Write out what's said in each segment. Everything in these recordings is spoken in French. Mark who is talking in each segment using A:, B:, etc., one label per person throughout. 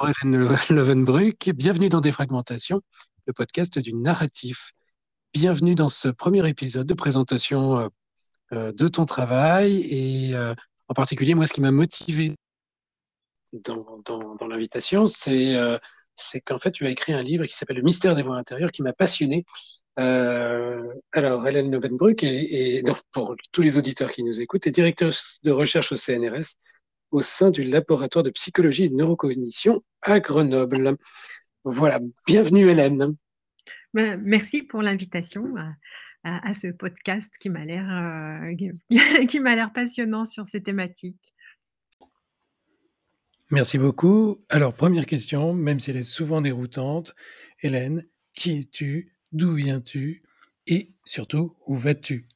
A: Bonjour Hélène Levenbruck, bienvenue dans Défragmentation, le podcast du narratif. Bienvenue dans ce premier épisode de présentation euh, euh, de ton travail et euh, en particulier, moi, ce qui m'a motivé dans, l'invitation, c'est qu'en fait, tu as écrit un livre qui s'appelle Le mystère des voies intérieures, qui m'a passionné. alors, Hélène Levenbruck, et, et pour tous les auditeurs qui nous écoutent, est directrice de recherche au CNRS au sein du laboratoire de psychologie et de neurocognition à Grenoble. Voilà, bienvenue Hélène.
B: Ben, merci pour l'invitation à, ce podcast qui m'a l'air euh, qui m'a l'air passionnant sur ces thématiques.
A: Merci beaucoup. Alors première question, même si elle est souvent déroutante, Hélène, qui es-tu D'où viens-tu Et surtout, où vas-tu?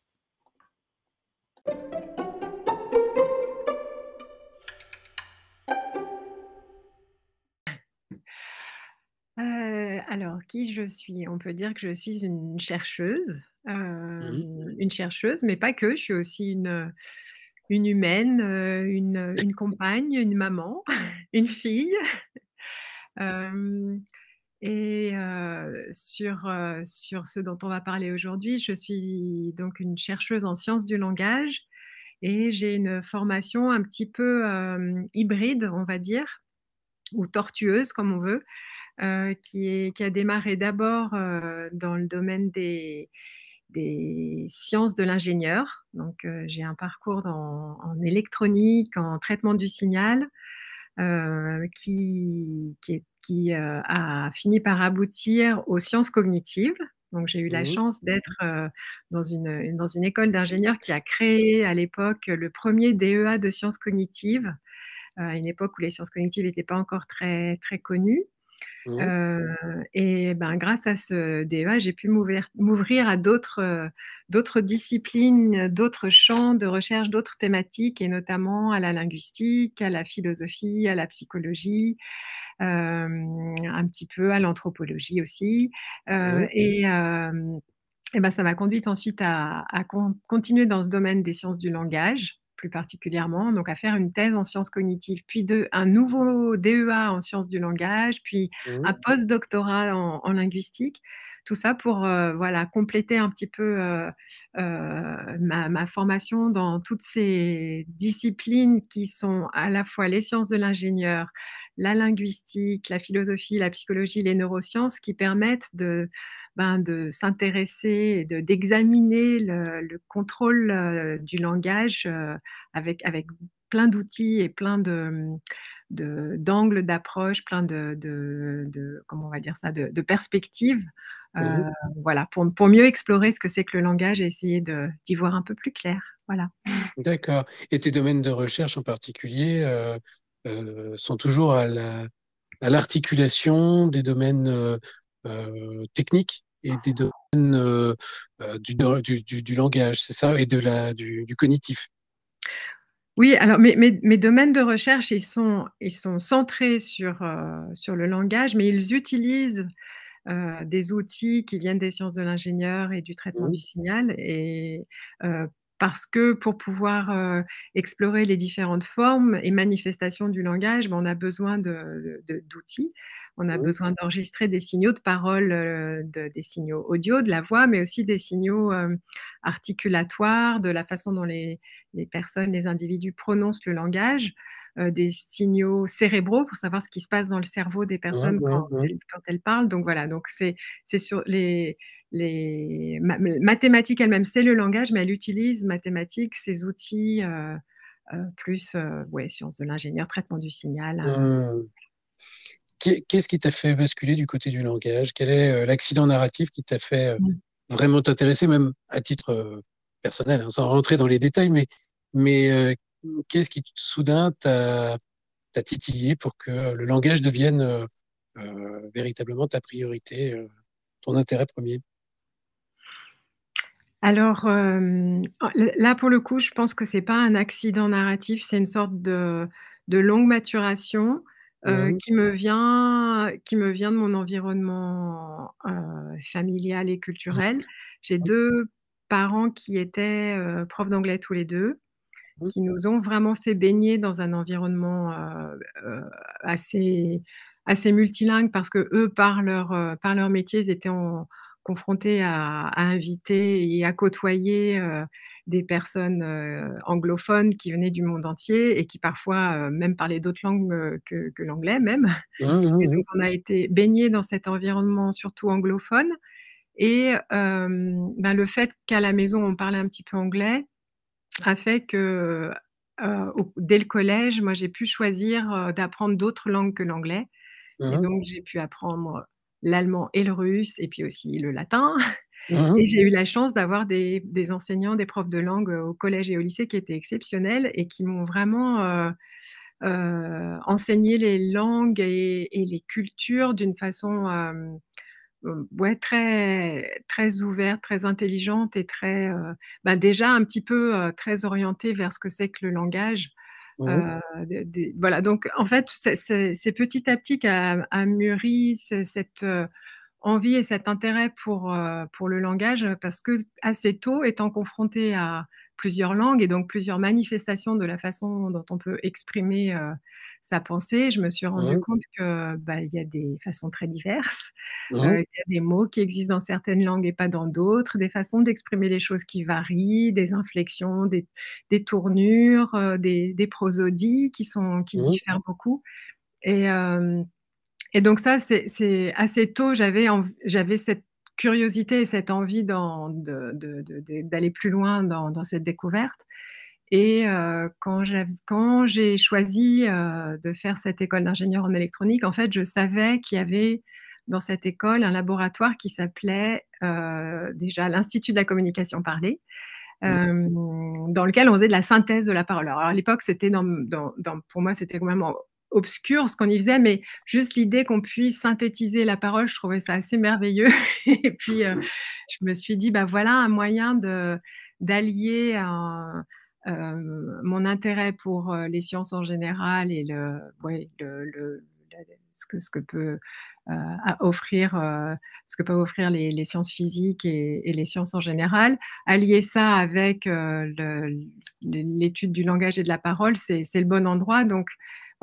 B: Alors, qui je suis? On peut dire que je suis une chercheuse, une chercheuse, mais pas que. Je suis aussi une, une humaine, une, une compagne, une maman, une fille. et sur, sur ce dont on va parler aujourd'hui, je suis donc une chercheuse en sciences du langage et j'ai une formation un petit peu hybride, on va dire, ou tortueuse comme on veut. Euh, qui, a démarré d'abord euh, dans le domaine des, sciences de l'ingénieur. Donc, euh, j'ai un parcours en électronique, en traitement du signal, qui, a fini par aboutir aux sciences cognitives. Donc, j'ai eu la mmh chance d'être dans, une, dans une école d'ingénieurs qui a créé à l'époque le premier DEA de sciences cognitives, à une époque où les sciences cognitives n'étaient pas encore très, très connues. Mmh. et ben, grâce à ce DEA, j'ai pu m'ouvrir à d'autres, d'autres disciplines, d'autres champs de recherche, d'autres thématiques, et notamment à la linguistique, à la philosophie, à la psychologie, un petit peu à l'anthropologie aussi. Et, et ben, ça m'a conduite ensuite à, à continuer dans ce domaine des sciences du langage plus particulièrement, donc à faire une thèse en sciences cognitives, puis de, un nouveau DEA en sciences du langage, puis un mmh. post-doctorat en, linguistique. Tout ça pour euh, voilà, compléter un petit peu euh, euh, ma, formation dans toutes ces disciplines qui sont à la fois les sciences de l'ingénieur, la linguistique, la philosophie, la psychologie, les neurosciences, qui permettent de, ben, de s'intéresser et d'examiner le, contrôle euh, du langage euh, avec, avec plein d'outils et plein de d'angles d'approche, plein de, de, comment on va dire ça, de, perspectives, euh, voilà, pour, pour, mieux explorer ce que c'est que le langage et essayer d'y voir un peu plus clair, voilà.
A: D'accord. Et tes domaines de recherche en particulier sont toujours à l'articulation des domaines techniques et des domaines euh, euh, du, du, du, langage, c'est ça, et de la, du, cognitif.
B: Oui, alors mes, mes, mes, domaines de recherche, ils sont, ils sont centrés sur, sur le langage, mais ils utilisent des outils qui viennent des sciences de l'ingénieur et du traitement mmh. du signal. Et parce que pour pouvoir explorer les différentes formes et manifestations du langage, ben, on a besoin d'outils. On a besoin d'enregistrer des signaux de parole, des signaux audio, de la voix, mais aussi des signaux articulatoires, de la façon dont les, personnes, les individus prononcent le langage des signaux cérébraux pour savoir ce qui se passe dans le cerveau des personnes quand, Elles, parlent. Donc voilà, donc c'est sur les, les mathématiques elles-mêmes, c'est le langage, mais elle utilise mathématiques, ces outils plus ouais, sciences de l'ingénieur, traitement du signal.
A: Mmh. Qu'est-ce qui t'a fait basculer du côté du langage? Quel est l'accident narratif qui t'a fait mmh. vraiment t'intéresser, même à titre personnel, hein, sans rentrer dans les détails, mais, mais qu'est-ce qui soudain t'a titillé pour que le langage devienne véritablement ta priorité, ton intérêt premier?
B: Alors là, pour le coup, je pense que c'est pas un accident narratif, c'est une sorte de, de longue maturation qui me vient, qui me vient de mon environnement familial et culturel. J'ai deux parents qui étaient profs d'anglais tous les deux, mmh. qui nous ont vraiment fait baigner dans un environnement assez, assez multilingue parce que eux, par leur, par leur métier, ils étaient confrontés à, à, inviter et à côtoyer des personnes anglophones qui venaient du monde entier et qui parfois même parlaient d'autres langues que, l'anglais même. Mmh, mmh, mmh. on a été baigné dans cet environnement surtout anglophone. Et ben, le fait qu'à la maison on parlait un petit peu anglais a fait que dès le collège, moi j'ai pu choisir d'apprendre d'autres langues que l'anglais. Et donc j'ai pu apprendre l'allemand et le russe et puis aussi le latin. Mmh et j'ai eu la chance d'avoir des, enseignants, des profs de langue au collège et au lycée qui étaient exceptionnels et qui m'ont vraiment enseigné les langues et, les cultures d'une façon ouais, très, très ouverte, très intelligente et très, bah, déjà un petit peu très orientée vers ce que c'est que le langage. Mmh voilà, donc en fait, c'est petit à petit qu'a mûri cette envie et cet intérêt pour, euh, pour le langage parce que assez tôt, étant confronté à plusieurs langues et donc plusieurs manifestations de la façon dont on peut exprimer euh, sa pensée, je me suis rendu compte que bah, il y a des façons très diverses, euh, qu'il y a des mots qui existent dans certaines langues et pas dans d'autres, des façons d'exprimer les choses qui varient, des inflexions, des, des tournures, des, des, prosodies qui sont qui diffèrent beaucoup. Et et donc ça, c'est assez tôt, j'avais cette curiosité et cette envie d'aller plus loin dans, cette découverte. Et euh, quand j'ai choisi euh, de faire cette école d'ingénieur en électronique, en fait, je savais qu'il y avait dans cette école un laboratoire qui s'appelait euh, déjà l'Institut de la communication parlée, dans lequel on faisait de la synthèse de la parole. Alors à l'époque, c'était dans, pour moi, c'était quand même obscur ce qu'on y faisait, mais juste l'idée qu'on puisse synthétiser la parole, je trouvais ça assez merveilleux. et puis, euh, je me suis dit, bah voilà un moyen d'allier euh, mon intérêt pour euh, les sciences en général et le, ce, que, ce peut offrir, ce que peuvent offrir les, sciences physiques et, les sciences en général. Allier ça avec l'étude du langage et de la parole, c'est le bon endroit. Donc,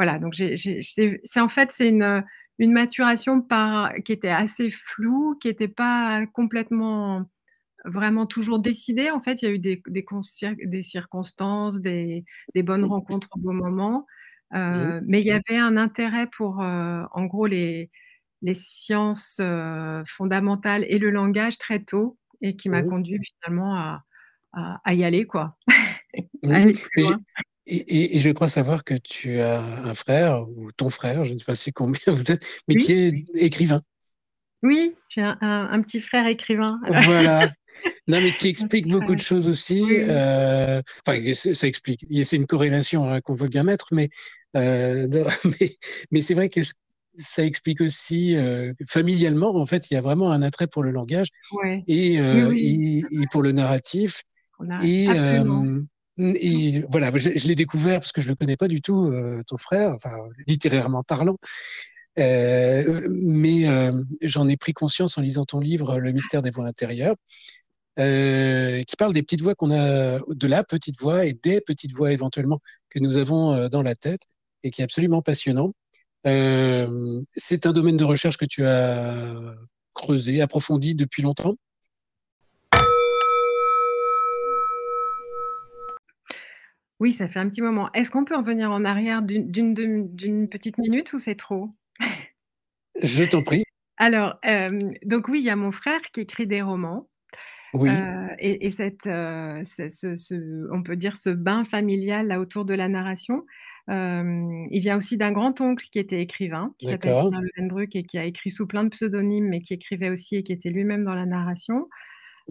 B: voilà, donc c'est en fait c'est une, une maturation par, qui était assez floue, qui n'était pas complètement vraiment toujours décidée. En fait, il y a eu des, des, des circonstances, des, des, bonnes rencontres au bon moment, euh, mais il y avait un intérêt pour, euh, en gros, les, les sciences euh, fondamentales et le langage très tôt, et qui m'a conduit finalement à, à, y aller, quoi.
A: Et, je crois savoir que tu as un frère, ou ton frère, je ne sais pas si combien vous êtes, mais qui est écrivain.
B: Oui, j'ai un, petit frère écrivain.
A: Voilà. Non, mais ce qui explique beaucoup de choses aussi. Euh, enfin, ça explique. C'est une corrélation hein, qu'on veut bien mettre, mais, euh, mais, mais c'est vrai que ça explique aussi euh, familialement, en fait, il y a vraiment un attrait pour le langage et, et, pour le narratif. et, et voilà, je, l'ai découvert parce que je le connais pas du tout, euh, ton frère, littérairement parlant. Euh, mais euh, j'en ai pris conscience en lisant ton livre Le mystère des voix intérieures, qui parle des petites voix qu'on a, de la petite voix et des petites voix éventuellement que nous avons dans la tête et qui est absolument passionnant. c'est un domaine de recherche que tu as creusé, approfondi depuis longtemps.
B: Oui, ça fait un petit moment. Est-ce qu'on peut en venir en arrière d'une d'une petite minute ou c'est trop?
A: Je t'en prie.
B: Alors, hem, donc oui, il y a mon frère qui écrit des romans.
A: Oui.
B: Heu et et cette, heu, ce ce ce on peut dire ce bain familial là autour de la narration, hem, il vient aussi d'un grand-oncle qui était écrivain, qui s'appelle
A: D'accord.
B: Pierre et qui a écrit sous plein de pseudonymes, mais qui écrivait aussi et qui était lui-même dans la narration.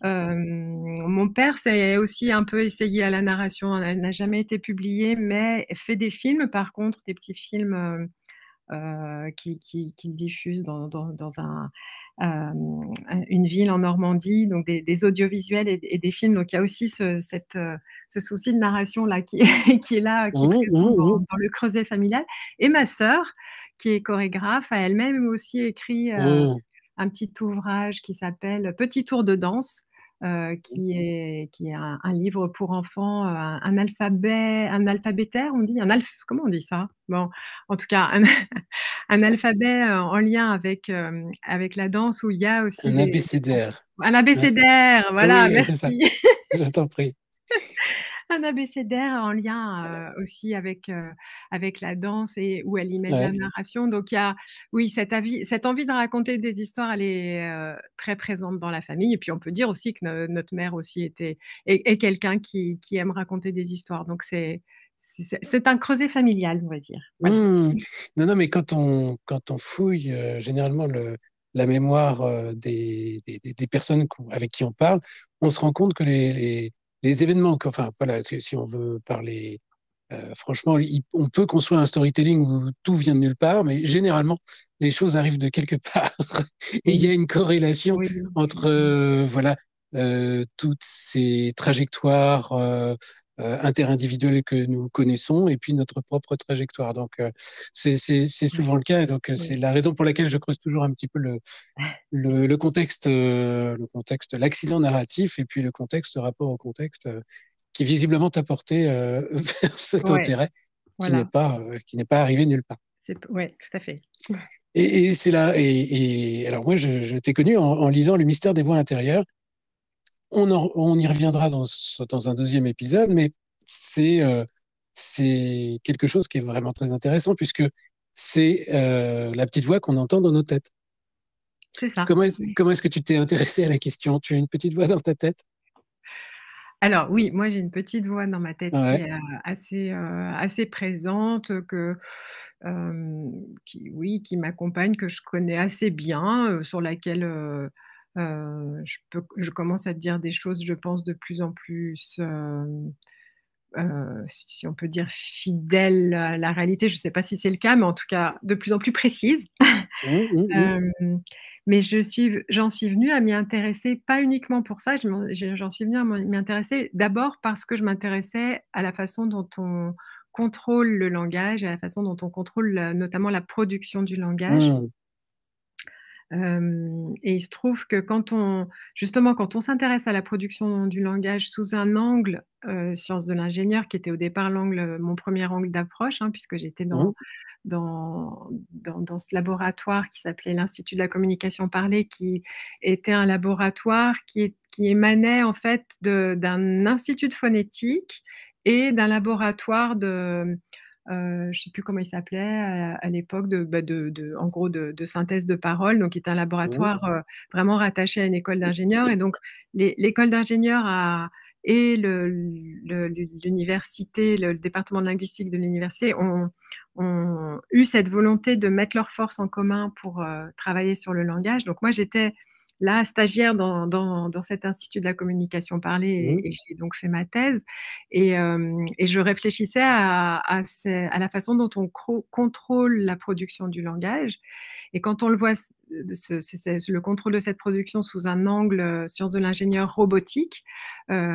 B: Mon père s'est aussi un peu essayé à la narration, elle n'a jamais été publiée, mais fait des films par contre, des petits films, qu'il qui qu'il diffuse dans dans dans un, une ville en Normandie, donc des des audiovisuels et et des films. Donc il y a aussi ce cette, heu, ce souci de narration là qui est qui est là, qui est dans le creuset familial et ma sœur qui est chorégraphe a elle-même aussi écrit, heu,
A: Mmh.
B: Un petit ouvrage qui s'appelle «Petit tour de danse», heu, qui est qui est un un livre pour enfants, heu, un un alphabet un alphabétaire on dit? Un alph comment on dit ça? Bon, en tout cas un un alphabet, heu, en lien avec, avec la danse où il y a aussi
A: Un
B: des
A: abécédaire.
B: un abécédaire, voilà,
A: Oui, c'est ça.
B: merci.
A: Je t'en prie.
B: Un abécédaire en lien, aussi avec, avec la danse et où elle y met de la
A: Ouais.
B: narration. Donc il y a oui, cette avis cette envie de raconter des histoires, elle est, très présente dans la famille et puis on peut dire aussi que no notre mère aussi était est est quelqu'un qui qui aime raconter des histoires. Donc c'est c'est un creuset familial, on va dire.
A: Mmh. Non, non, mais quand on quand on fouille, généralement le la mémoire, des des personnes avec qui on parle, on se rend compte que les les les événements qu'enfin voilà, si on veut parler, heu, franchement, il on peut construire un storytelling où tout vient de nulle part, mais généralement, les choses arrivent de quelque part et il y a une corrélation
B: Oui.
A: entre, heu, voilà, heu, toutes ces trajectoires, heu, interindividuelles que nous connaissons et puis notre propre trajectoire. Donc heu, c'est souvent le cas et donc
B: Oui.
A: c'est la raison pour laquelle je creuse toujours un petit peu le le le contexte, le contexte, l'accident narratif et puis le contexte, rapport au contexte, qui visiblement t'a porté, vers cet
B: Ouais,
A: intérêt qui n'est pas, heu, qui n'est pas arrivé nulle part.
B: Ouais, tout à fait.
A: Et et c'est là et et alors moi je je t'ai connu en en lisant Le mystère des voix intérieures. On en on y reviendra dans un 2e épisode, mais c'est, heu, c'est quelque chose qui est vraiment très intéressant puisque c'est, heu, la petite voix qu'on entend dans nos têtes.
B: C'est ça.
A: Comment est-ce que tu t'es intéressée à la question? Tu as une petite voix dans ta tête?
B: Alors oui, moi j'ai une petite voix dans ma tête qui est, heu, assez, présente, que, qui oui, qui m'accompagne, que je connais assez bien, sur laquelle, heu, je peux je commence à dire des choses, je pense, de plus en plus, hem, heu, si on peut dire fidèles à la réalité. Je sais pas si c'est le cas, mais en tout cas de plus en plus précises.
A: Mmh, mmh mh.
B: Hem, mais je suis v j'en suis venue à m'y intéresser, pas uniquement pour ça, j'en suis venue à m'y intéresser d'abord parce que je m'intéressais à la façon dont on contrôle le langage et à la façon dont on contrôle, notamment la production du langage.
A: Mmh.
B: Et il se trouve que quand on justement, quand on s'intéresse à la production du langage sous un angle, heu, sciences de l'ingénieur qui était au départ l'angle mon 1er angle d'approche, hein, puisque j'étais
A: Mmh.
B: dans dans dans ce laboratoire qui s'appelait l'Institut de la communication parlée, qui était un laboratoire qui émanait en fait de d'un institut de phonétique et d'un laboratoire de, heu, je sais plus comment il s'appelait à à l'époque, de, bah, de de en gros de de synthèse de paroles, donc qui était un
A: Mmh.
B: laboratoire, heu, vraiment rattaché à une école d'ingénieurs et donc l'é l'école d'ingénieurs a et le le l'u l'université, le département de linguistique de l'université ont ont eu cette volonté de mettre leurs forces en commun pour, travailler sur le langage. Donc moi j'étais là, stagiaire dans dans dans cet institut de la communication parlée
A: Mmh.
B: et et j'ai donc fait ma thèse et et je réfléchissais à à ces à la façon dont on contrôle la production du langage et quand on le voit ce le contrôle de cette production sous un angle, heu, sciences de l'ingénieur robotique,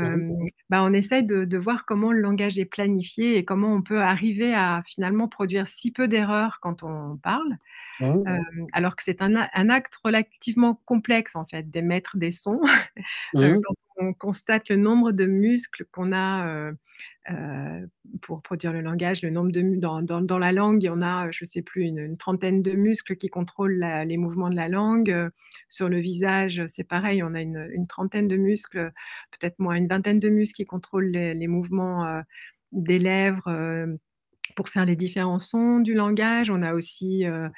A: Mmh.
B: bah, on essaie de de voir comment le langage est planifié et comment on peut arriver à finalement produire si peu d'erreurs quand on parle.
A: Mmh.
B: Alors que c'est un acte relativement complexe en fait d'émettre des sons. Heu,
A: Mmh.
B: on constate le nombre de muscles qu'on a, heu heu, pour produire le langage, le nombre de dans dans dans la langue, il y en a, je sais plus, une une trentaine de muscles qui contrôlent la les mouvements de la langue, sur le visage, c'est pareil, on a une une trentaine de muscles, peut-être moins, une vingtaine de muscles qui contrôlent les les mouvements, des lèvres pour faire les différents sons du langage. On a aussi euh,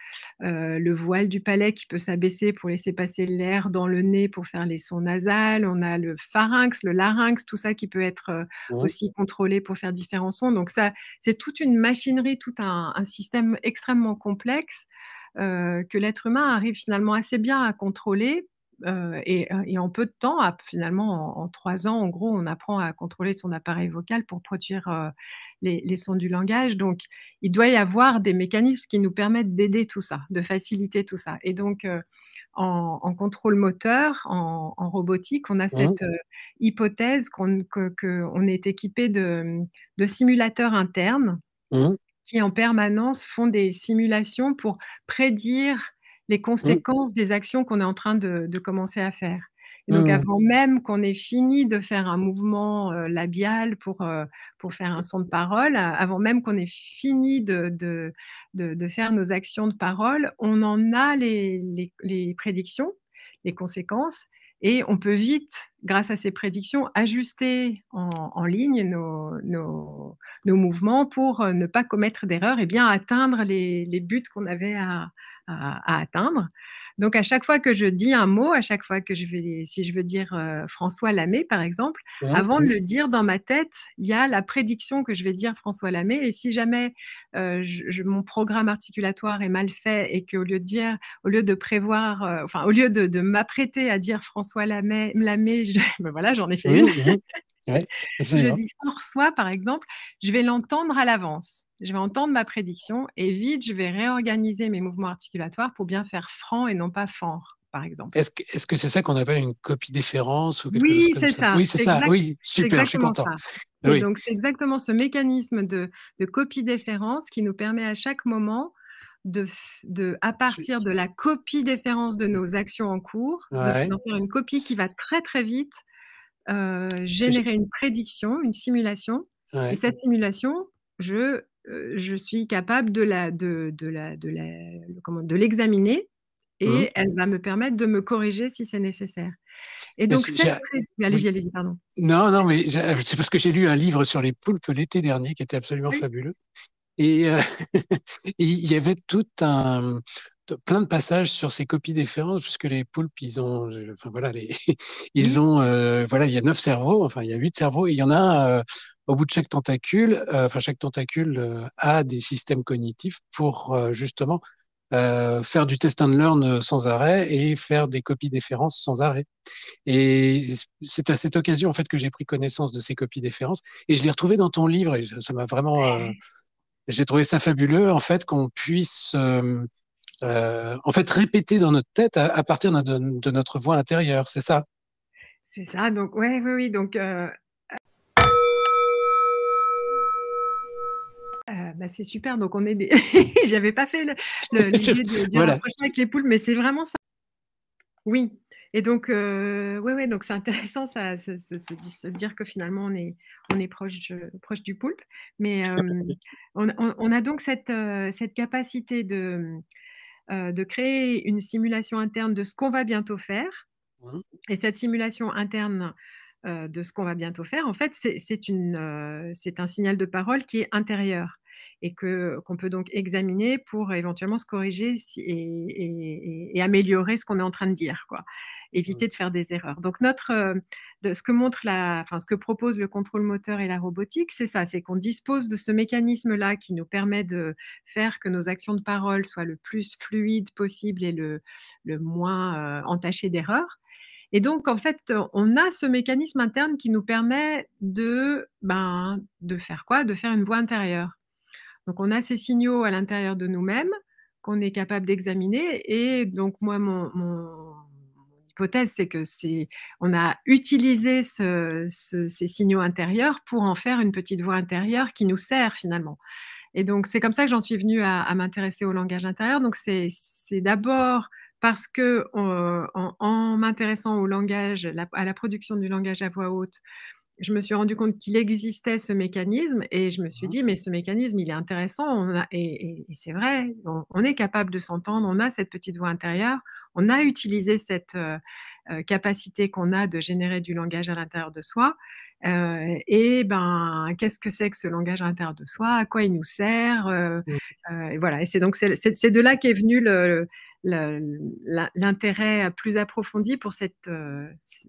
B: euh, le voile du palais qui peut s'abaisser pour laisser passer l'air dans le nez pour faire les sons nasales. On a le pharynx, le larynx, tout ça qui peut être euh, aussi contrôlé pour faire différents sons. Donc ça, c'est toute une machinerie, tout un, système extrêmement complexe que l'être humain arrive finalement assez bien à contrôler et, en peu de temps, finalement en, trois ans, en gros, on apprend à contrôler son appareil vocal pour produire les, sons du langage. Donc, il doit y avoir des mécanismes qui nous permettent d'aider tout ça, de faciliter tout ça. Et donc, en, contrôle moteur, en, robotique, on a cette hypothèse qu'on est équipé de, simulateurs internes mmh. qui en permanence font des simulations pour prédire les conséquences des actions qu'on est en train de, commencer à faire. Et donc, mmh. avant même qu'on ait fini de faire un mouvement labial pour, pour faire un son de parole, avant même qu'on ait fini de, de, de, faire nos actions de parole, on en a les, les, prédictions, les conséquences, et on peut vite, grâce à ces prédictions, ajuster en, en ligne nos, nos, nos, mouvements pour ne pas commettre d'erreurs et bien atteindre les, les buts qu'on avait à, à, atteindre. Donc à chaque fois que je dis un mot, à chaque fois que je vais, si je veux dire euh, François Lamé par exemple, avant de le dire dans ma tête, il y a la prédiction que je vais dire François Lamé. Et si jamais euh, je, mon programme articulatoire est mal fait et qu'au lieu de dire, au lieu de prévoir, euh, enfin au lieu de, m'apprêter à dire François Lamé, Lamé ben voilà, j'en ai fait une. si je dis François par exemple, je vais l'entendre à l'avance je vais entendre ma prédiction et vite, je vais réorganiser mes mouvements articulatoires pour bien faire franc et non pas fort, par exemple.
A: Est-ce que c'est ça qu'on appelle une copie déférence ou
B: Oui, c'est ça?
A: Oui, c'est ça. Oui, super, je suis content.
B: Donc, c'est exactement ce mécanisme de, copie déférence qui nous permet à chaque moment de, de, à partir de la copie déférence de nos actions en cours, de faire une copie qui va très très vite euh, générer une prédiction, une simulation. Et cette simulation, je je suis capable de la, de, de la, de la, comment, de l'examiner et mmh. elle va me permettre de me corriger si c'est nécessaire. Et donc, allez-y, allez-y, pardon.
A: Non, non, mais c'est parce que j'ai lu un livre sur les poulpes l'été dernier qui était absolument fabuleux. Et il y avait tout un, plein de passages sur ces copies différentes puisque les poulpes ils ont enfin voilà les ils ont voilà il y a neuf cerveaux enfin il y a huit cerveaux et il y en a au bout de chaque tentacule, euh, enfin chaque tentacule euh, a des systèmes cognitifs pour euh, justement faire du test and learn sans arrêt et faire des copies déférences sans arrêt. Et c'est à cette occasion en fait que j'ai pris connaissance de ces copies déférences et je l'ai retrouvé dans ton livre et ça m'a vraiment, j'ai trouvé ça fabuleux en fait qu'on puisse en fait répéter dans notre tête à, partir de, de, notre voix intérieure, c'est ça?
B: C'est ça, donc ouais, oui, oui, donc bah, c'est super. Donc, on est des. J'avais pas fait l'idée de dire avec les poules, mais c'est vraiment ça. Oui. Et donc, euh, ouais, ouais, donc c'est intéressant ça, se, se, dire que finalement on est, on est proche, proche du poulpe. Mais euh, on, on, a donc cette, euh, cette capacité de, euh, de créer une simulation interne de ce qu'on va bientôt faire. Mmh. Et cette simulation interne de ce qu'on va bientôt faire, en fait, c'est c'est un signal de parole qui est intérieur et que qu'on peut donc examiner pour éventuellement se corriger et, améliorer ce qu'on est en train de dire, quoi. Éviter de faire des erreurs. Donc notre, euh, ce que montre la, enfin ce que propose le contrôle moteur et la robotique, c'est ça, c'est qu'on dispose de ce mécanisme-là qui nous permet de faire que nos actions de parole soient le plus fluides possible et le, le moins euh, entachées d'erreurs. Et donc, en fait, on a ce mécanisme interne qui nous permet de, ben, de faire quoi? De faire une voix intérieure. Donc on a ces signaux à l'intérieur de nous-mêmes qu'on est capable d'examiner. Et donc moi, mon, hypothèse, c'est que c'est, on a utilisé ces signaux intérieurs pour en faire une petite voix intérieure qui nous sert finalement. Et donc c'est comme ça que j'en suis venue à, m'intéresser au langage intérieur. Donc c'est, d'abord parce que en, m'intéressant au langage, à la production du langage à voix haute, je me suis rendu compte qu'il existait ce mécanisme et je me suis mmh. dit, mais ce mécanisme, il est intéressant. On a, et, c'est vrai, on, est capable de s'entendre, on a cette petite voix intérieure, on a utilisé cette euh, euh, capacité qu'on a de générer du langage à l'intérieur de soi. et ben, qu'est-ce que c'est que ce langage intérieur de soi À quoi il nous sert mmh. et Voilà. Et c'est donc c'est de là qu'est venu l'intérêt plus approfondi pour cette,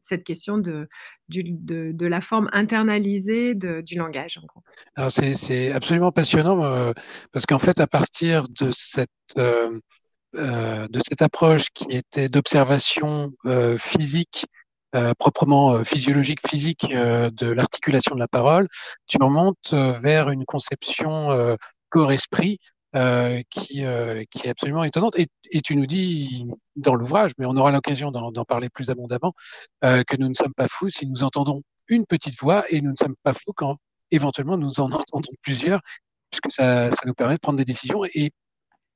B: cette question de, la forme internalisée du langage.
A: C'est absolument passionnant parce qu'en fait, à partir de cette, cette approche qui était d'observation physique euh, proprement euh, physiologique, physique euh, de l'articulation de la parole, tu remontes vers une conception corps-esprit qui, qui est absolument étonnante. Et, tu nous dis dans l'ouvrage, mais on aura l'occasion d'en parler plus abondamment, que nous ne sommes pas fous si nous entendons une petite voix et nous ne sommes pas fous quand éventuellement nous en entendons plusieurs, puisque ça, ça nous permet de prendre des décisions. Et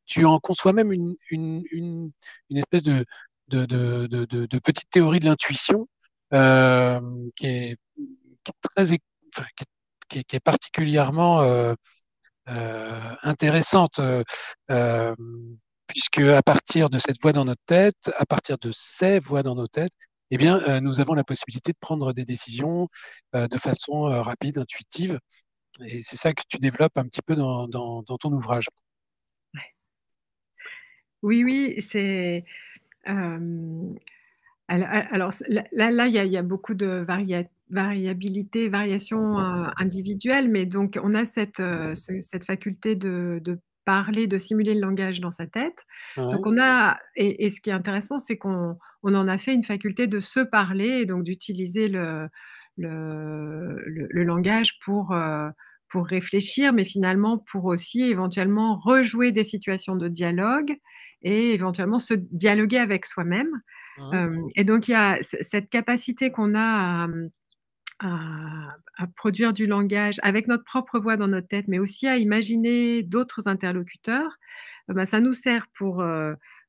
A: tu en conçois même une, une, une, une espèce de, de, de, de, petites théories de l'intuition euh, qui, est, qui, est, qui, est, qui, est, particulièrement euh, euh, intéressante, euh, puisque à partir de cette voix dans notre tête, à partir de ces voix dans nos têtes, eh bien, nous avons la possibilité de prendre des décisions de façon rapide, intuitive. Et c'est ça que tu développes un petit peu dans ton ouvrage.
B: Oui, oui, c'est alors, là, là, il y, a, beaucoup de variabilité, variation individuelle, mais donc on a cette, cette faculté de, parler, de simuler le langage dans sa tête. Donc on a, et, ce qui est intéressant, c'est qu'on on en a fait une faculté de se parler et donc d'utiliser le, le, le, langage pour, pour réfléchir, mais finalement pour aussi éventuellement rejouer des situations de dialogue et éventuellement se dialoguer avec soi-même. Mmh. et donc, il y a cette capacité qu'on a à, produire du langage avec notre propre voix dans notre tête, mais aussi à imaginer d'autres interlocuteurs. Bah, ça nous sert pour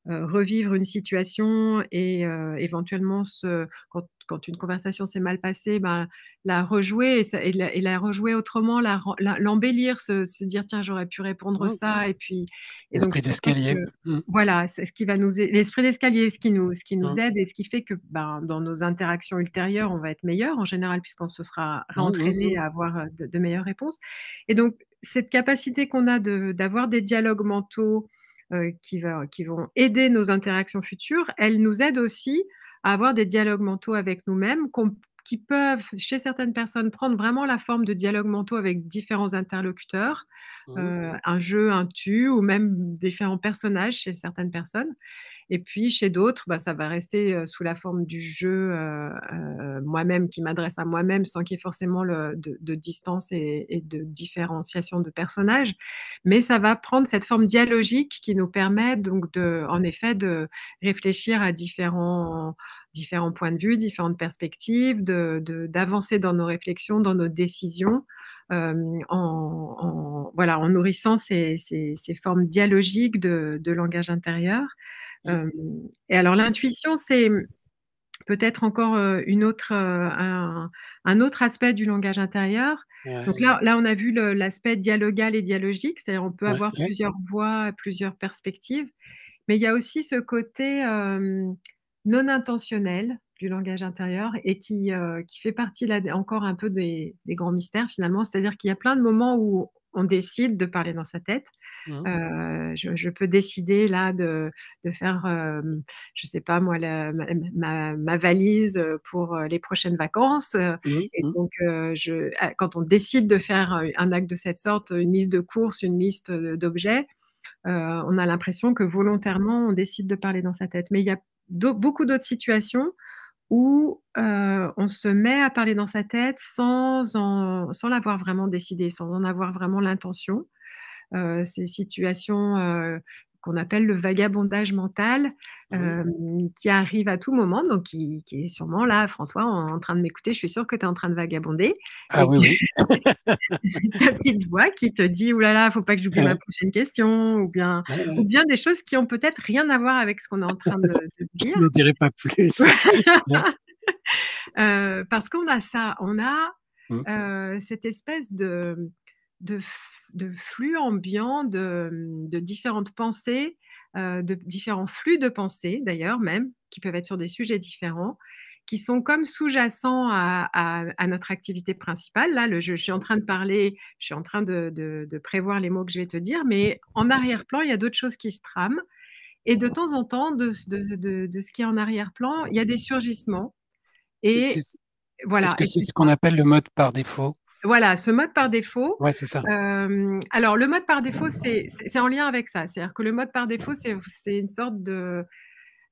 B: revivre une situation et éventuellement, se, quand, quand, une conversation s'est mal passée, ben, la rejouer et, la, et, la, rejouer autrement, l'embellir, se, se, dire tiens j'aurais pu répondre ça et puis
A: l'esprit d'escalier.
B: Mmh. Voilà, c'est ce qui va nous l'esprit d'escalier, ce qui nous ce qui nous mmh. aide et ce qui fait que ben, dans nos interactions ultérieures on va être meilleur en général puisqu'on se sera réentraîné à avoir de, de, meilleures réponses. Et donc cette capacité qu'on a d'avoir des dialogues mentaux euh, qui, va, qui vont aider nos interactions futures, elles nous aident aussi à avoir des dialogues mentaux avec nous-mêmes qui peuvent, chez certaines personnes, prendre vraiment la forme de dialogues mentaux avec différents interlocuteurs, mmh. euh, un jeu, un tu, ou même différents personnages chez certaines personnes. Et puis chez d'autres, bah, ça va rester sous la forme du jeu moi-même qui m'adresse à moi-même sans qu'il y ait forcément le, de, distance et, de différenciation de personnages. Mais ça va prendre cette forme dialogique qui nous permet donc de, en effet de réfléchir à différents différents points de vue, différentes perspectives, d'avancer de, dans nos réflexions, dans nos décisions. en, voilà, en nourrissant ces, ces, ces formes dialogiques de, de langage intérieur et alors l'intuition, c'est peut-être encore une autre, un, autre aspect du langage intérieur. Donc là, là, on a vu l'aspect dialogal et dialogique, c'est-à-dire on peut avoir plusieurs voix, plusieurs perspectives, mais il y a aussi ce côté non intentionnel du langage intérieur et qui, qui fait partie là, encore un peu des, des grands mystères finalement, c'est-à-dire qu'il y a plein de moments où on décide de parler dans sa tête. Mmh. Euh, je, peux décider là de, faire, je je sais pas moi, ma, valise pour les prochaines vacances. Mmh, et mmh. donc, je, ah, quand on décide de faire un acte de cette sorte, une liste de courses, une liste d'objets, on a l'impression que volontairement on décide de parler dans sa tête. Mais il y a beaucoup d'autres situations où on se met à parler dans sa tête sans, sans l'avoir vraiment décidé, sans en avoir vraiment l'intention. ces situations qu'on appelle le vagabondage mental, qui arrive à tout moment, donc qui, est sûrement là, François, en, train de m'écouter, je suis sûre que tu es en train de vagabonder.
A: Ah oui, oui.
B: ta petite voix qui te dit, oulala, là là, faut pas que j'oublie ma prochaine question, ou bien, ou bien des choses qui ont peut-être rien à voir avec ce qu'on est en train de, de dire.
A: Je ne dirai pas plus.
B: parce qu'on a ça, on a mmh. cette espèce de de, flux ambiants de, différentes pensées, euh, de différents flux de pensées d'ailleurs même, qui peuvent être sur des sujets différents, qui sont comme sous-jacents à, notre activité principale. Là, le, je, suis en train de parler, je suis en train de, prévoir les mots que je vais te dire, mais en arrière-plan, il y a d'autres choses qui se trament. Et de temps en temps, de, ce qui est en arrière-plan, il y a des surgissements.
A: Et voilà. Est-ce que c'est ce qu'on appelle le mode par défaut?
B: Voilà, ce mode par défaut.
A: Ouais, c'est ça.
B: Euh, alors, le mode par défaut, c'est en lien avec ça. C'est-à-dire que le mode par défaut, c'est une sorte de,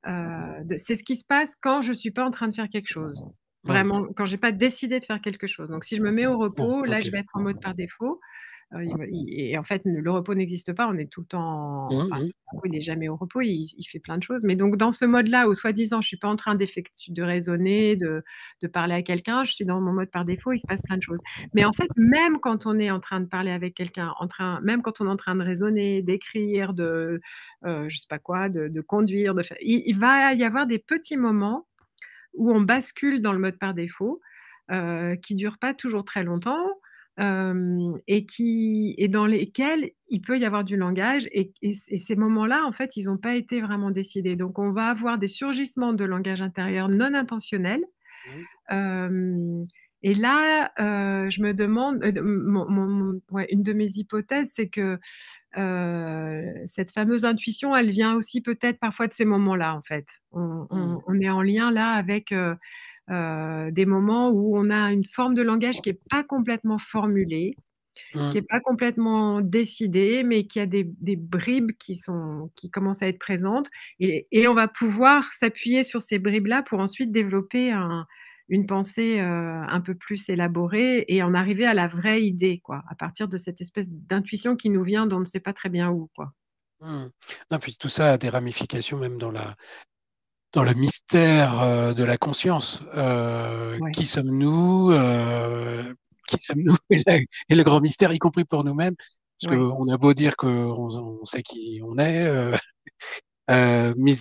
B: euh, de c'est ce qui se passe quand je ne suis pas en train de faire quelque chose. Vraiment, quand j'ai pas décidé de faire quelque chose. Donc, si je me mets au repos, là, je vais être en mode par défaut. Euh, et en fait, le repos n'existe pas. On est tout le temps. Mmh, enfin, mmh. il n'est jamais au repos. Il, fait plein de choses. Mais donc, dans ce mode-là, où soi-disant, je suis pas en train de raisonner, de, de parler à quelqu'un, je suis dans mon mode par défaut. Il se passe plein de choses. Mais en fait, même quand on est en train de parler avec quelqu'un, en train, même quand on est en train de raisonner, d'écrire, de, euh, je sais pas quoi, de, conduire, de faire, il, va y avoir des petits moments où on bascule dans le mode par défaut, euh, qui durent pas toujours très longtemps et, qui, et dans lesquels il peut y avoir du langage. Et, ces moments-là, en fait, ils n'ont pas été vraiment décidés. Donc, on va avoir des surgissements de langage intérieur non intentionnels. et là, je me demande, une de mes hypothèses, c'est que cette fameuse intuition, elle vient aussi peut-être parfois de ces moments-là, en fait. On, on, mmh. est en lien là avec des moments où on a une forme de langage qui n'est pas complètement formulée, qui n'est mmh. pas complètement décidée, mais qui a des, bribes qui, sont, qui commencent à être présentes. Et, on va pouvoir s'appuyer sur ces bribes-là pour ensuite développer une pensée euh, un peu plus élaborée et en arriver à la vraie idée, quoi, à partir de cette espèce d'intuition qui nous vient d'on ne sait pas très bien où. Quoi.
A: Mmh. Non, puis tout ça a des ramifications même dans la, dans le mystère euh, de la conscience. Euh, qui sommes-nous euh, Qui sommes-nous et, le grand mystère, y compris pour nous-mêmes, parce qu'on a beau dire qu'on on sait qui on est, mais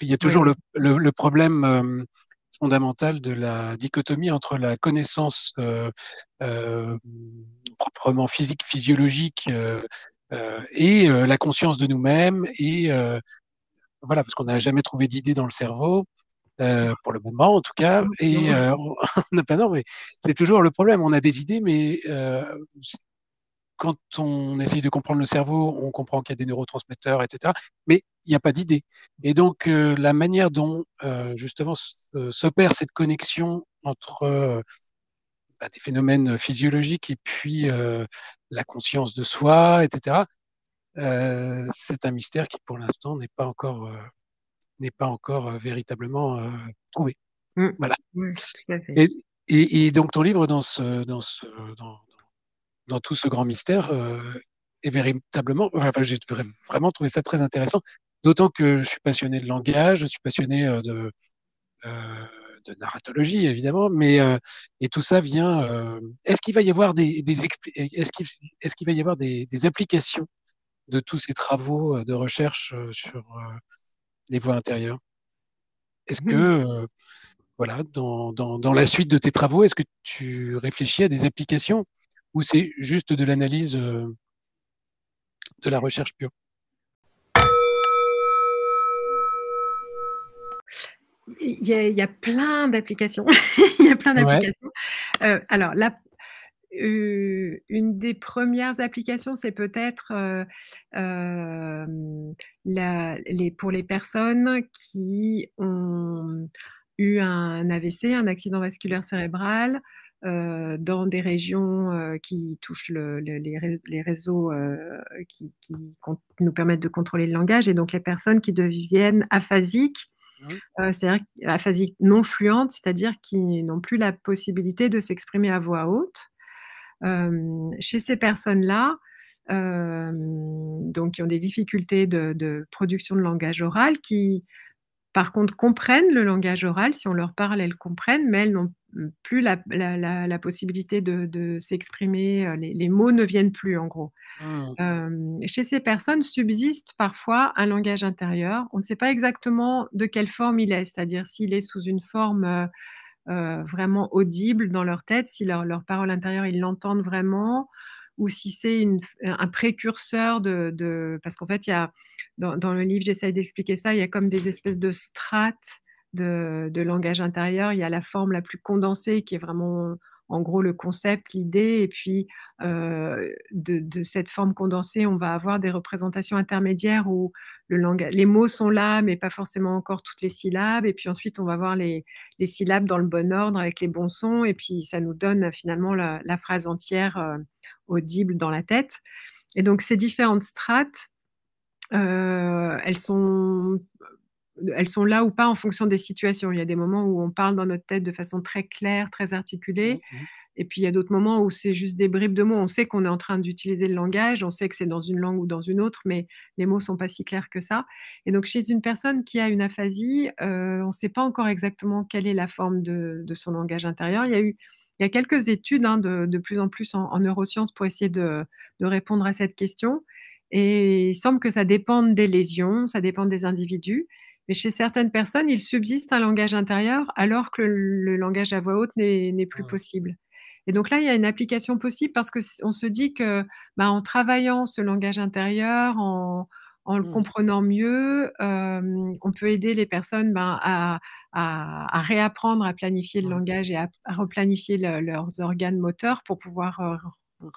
A: il y a toujours le, le, problème fondamental de la dichotomie entre la connaissance proprement physique, physiologique, et la conscience de nous-mêmes et voilà, parce qu'on n'a jamais trouvé d'idée dans le cerveau, euh, pour le moment en tout cas. Et euh, on n'a pas non, mais c'est toujours le problème. On a des idées, mais euh, quand on essaye de comprendre le cerveau, on comprend qu'il y a des neurotransmetteurs, etc. Mais il n'y a pas d'idée. Et donc la manière dont justement s'opère cette connexion entre bah, des phénomènes physiologiques et puis la conscience de soi, etc. Euh, c'est un mystère qui, pour l'instant, n'est pas encore, euh, n'est pas encore euh, véritablement trouvé. Mmh. Voilà. et, donc, ton livre, dans, ce, dans, ce, dans, dans tout ce grand mystère, est véritablement. Enfin, j'ai vraiment trouvé ça très intéressant. D'autant que je suis passionné de langage, je suis passionné de, de narratologie évidemment, mais et tout ça vient. est-ce qu'il va y avoir des, des est-ce qu'il est-ce qu'il va y avoir des, des applications de tous ces travaux euh, de recherche euh, sur euh, les voies intérieures. Est-ce mmh. que, voilà, dans, dans, la suite de tes travaux, est-ce que tu réfléchis à des applications ou c'est juste de l'analyse de la recherche pure?
B: Il y, a, plein d'applications. il y a plein d'applications. alors, la, une des premières applications, c'est peut-être les, pour les personnes qui ont eu un AVC, un accident vasculaire cérébral, dans des régions qui touchent les, réseaux qui, nous permettent de contrôler le langage, et donc les personnes qui deviennent aphasiques, c'est-à-dire aphasiques non fluentes, c'est-à-dire qui n'ont plus la possibilité de s'exprimer à voix haute chez ces personnes-là, donc qui ont des difficultés de, production de langage oral, qui par contre comprennent le langage oral, si on leur parle, elles comprennent, mais elles n'ont plus la, possibilité de, s'exprimer, les, mots ne viennent plus en gros. Mmh. chez ces personnes subsiste parfois un langage intérieur. On ne sait pas exactement de quelle forme il est, c'est-à-dire s'il est sous une forme euh, vraiment audible dans leur tête, si leur, leur parole intérieure, ils l'entendent vraiment, ou si c'est un précurseur de... parce qu'en fait, il y a, dans, le livre, j'essaye d'expliquer ça, il y a comme des espèces de strates de, de, langage intérieur. Il y a la forme la plus condensée qui est vraiment en gros le concept, l'idée, et puis euh, de, cette forme condensée, on va avoir des représentations intermédiaires où les mots sont là, mais pas forcément encore toutes les syllabes, et puis ensuite on va voir les, syllabes dans le bon ordre avec les bons sons, et puis ça nous donne finalement la, la phrase entière euh, audible dans la tête. Et donc ces différentes strates, euh, elles sont elles sont là ou pas en fonction des situations. Il y a des moments où on parle dans notre tête de façon très claire, très articulée. Mmh. Et puis il y a d'autres moments où c'est juste des bribes de mots. On sait qu'on est en train d'utiliser le langage, on sait que c'est dans une langue ou dans une autre, mais les mots sont pas si clairs que ça. Et donc chez une personne qui a une aphasie, euh, on ne sait pas encore exactement quelle est la forme de, son langage intérieur. Il y a eu il y a quelques études hein, de, plus en plus en, neurosciences pour essayer de, de, répondre à cette question. Et il semble que ça dépende des lésions, ça dépend des individus. Mais chez certaines personnes, il subsiste un langage intérieur alors que le, langage à voix haute n'est plus possible. Et donc là, il y a une application possible parce qu'on se dit que bah, en travaillant ce langage intérieur, en, le mmh. comprenant mieux, on peut aider les personnes ben, à, réapprendre à planifier le langage et à, replanifier leurs organes moteurs pour pouvoir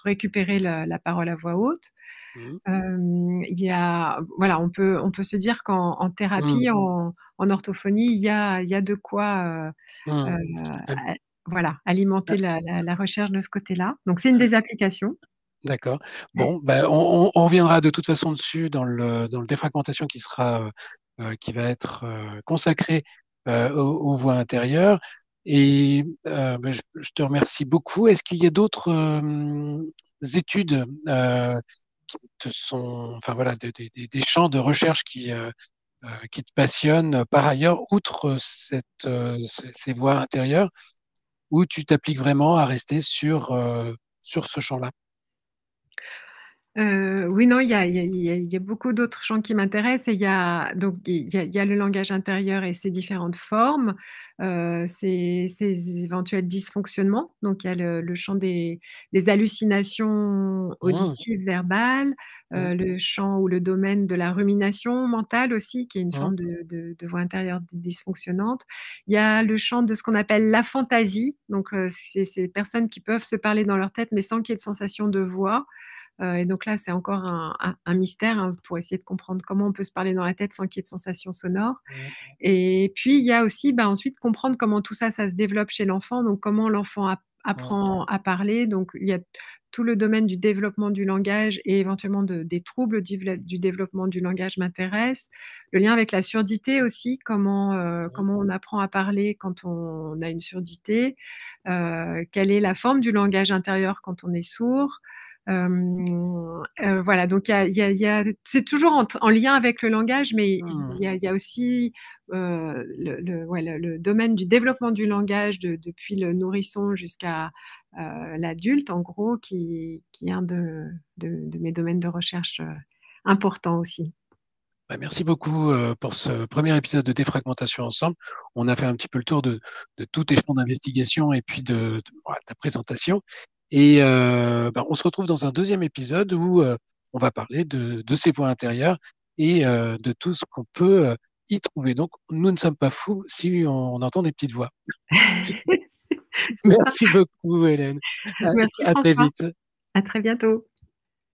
B: récupérer la, parole à voix haute. Mmh. il y a, voilà, on peut, on peut se dire qu'en thérapie, mmh. en, en, orthophonie, il y a, il y a de quoi mmh. euh, voilà, alimenter la, la, recherche de ce côté-là. Donc, c'est une des applications.
A: D'accord. Bon, ben, on, on, reviendra de toute façon dessus dans le, dans le défragmentation qui sera, euh, qui va être euh, consacré aux, aux, voies intérieures. Et ben, je, je, te remercie beaucoup. Est-ce qu'il y a d'autres études sont, enfin voilà, des, champs de recherche qui, euh, euh, qui te passionnent. Par ailleurs, outre cette, euh, ces voies intérieures, où tu t'appliques vraiment à rester sur, sur ce champ-là?
B: Euh, oui, non, il y a, y, a, y a, beaucoup d'autres champs qui m'intéressent. Et il y a donc il y a, y a, le langage intérieur et ses différentes formes, euh, ses, ses, éventuels dysfonctionnements. Donc il y a le, le champ des, des, hallucinations mmh. auditives, verbales, euh, mmh. le champ ou le domaine de la rumination mentale aussi, qui est une mmh. forme de, de, de, voix intérieure dysfonctionnante. Il y a le champ de ce qu'on appelle la fantaisie. Donc euh, c'est ces personnes qui peuvent se parler dans leur tête, mais sans qu'il y ait de sensation de voix. Euh, et donc là, c'est encore un, mystère hein, pour essayer de comprendre comment on peut se parler dans la tête sans qu'il y ait de sensations sonores. Et puis, il y a aussi bah, ensuite comprendre comment tout ça, ça se développe chez l'enfant, donc comment l'enfant apprend à parler. Donc, il y a tout le domaine du développement du langage et éventuellement des troubles du, développement du langage m'intéresse. Le lien avec la surdité aussi, comment, euh, comment on apprend à parler quand on, a une surdité, euh, quelle est la forme du langage intérieur quand on est sourd. Voilà, donc y a, y a, y a, c'est toujours en, en, lien avec le langage, mais il mmh. y, a aussi le, le, ouais, le, le, domaine du développement du langage de, depuis le nourrisson jusqu'à euh, l'adulte, en gros, qui, qui est un de, de, de, mes domaines de recherche euh, importants aussi.
A: Bah, merci beaucoup pour ce premier épisode de Défragmentation ensemble. On a fait un petit peu le tour de, de tous tes fonds d'investigation et puis de, ta présentation. Et euh, ben, on se retrouve dans un deuxième épisode où euh, on va parler de, de, ces voix intérieures et euh, de tout ce qu'on peut y trouver. Donc, nous ne sommes pas fous si on, entend des petites voix. Merci beaucoup, Hélène.
B: Merci,
A: à, à très vite.
B: À très bientôt.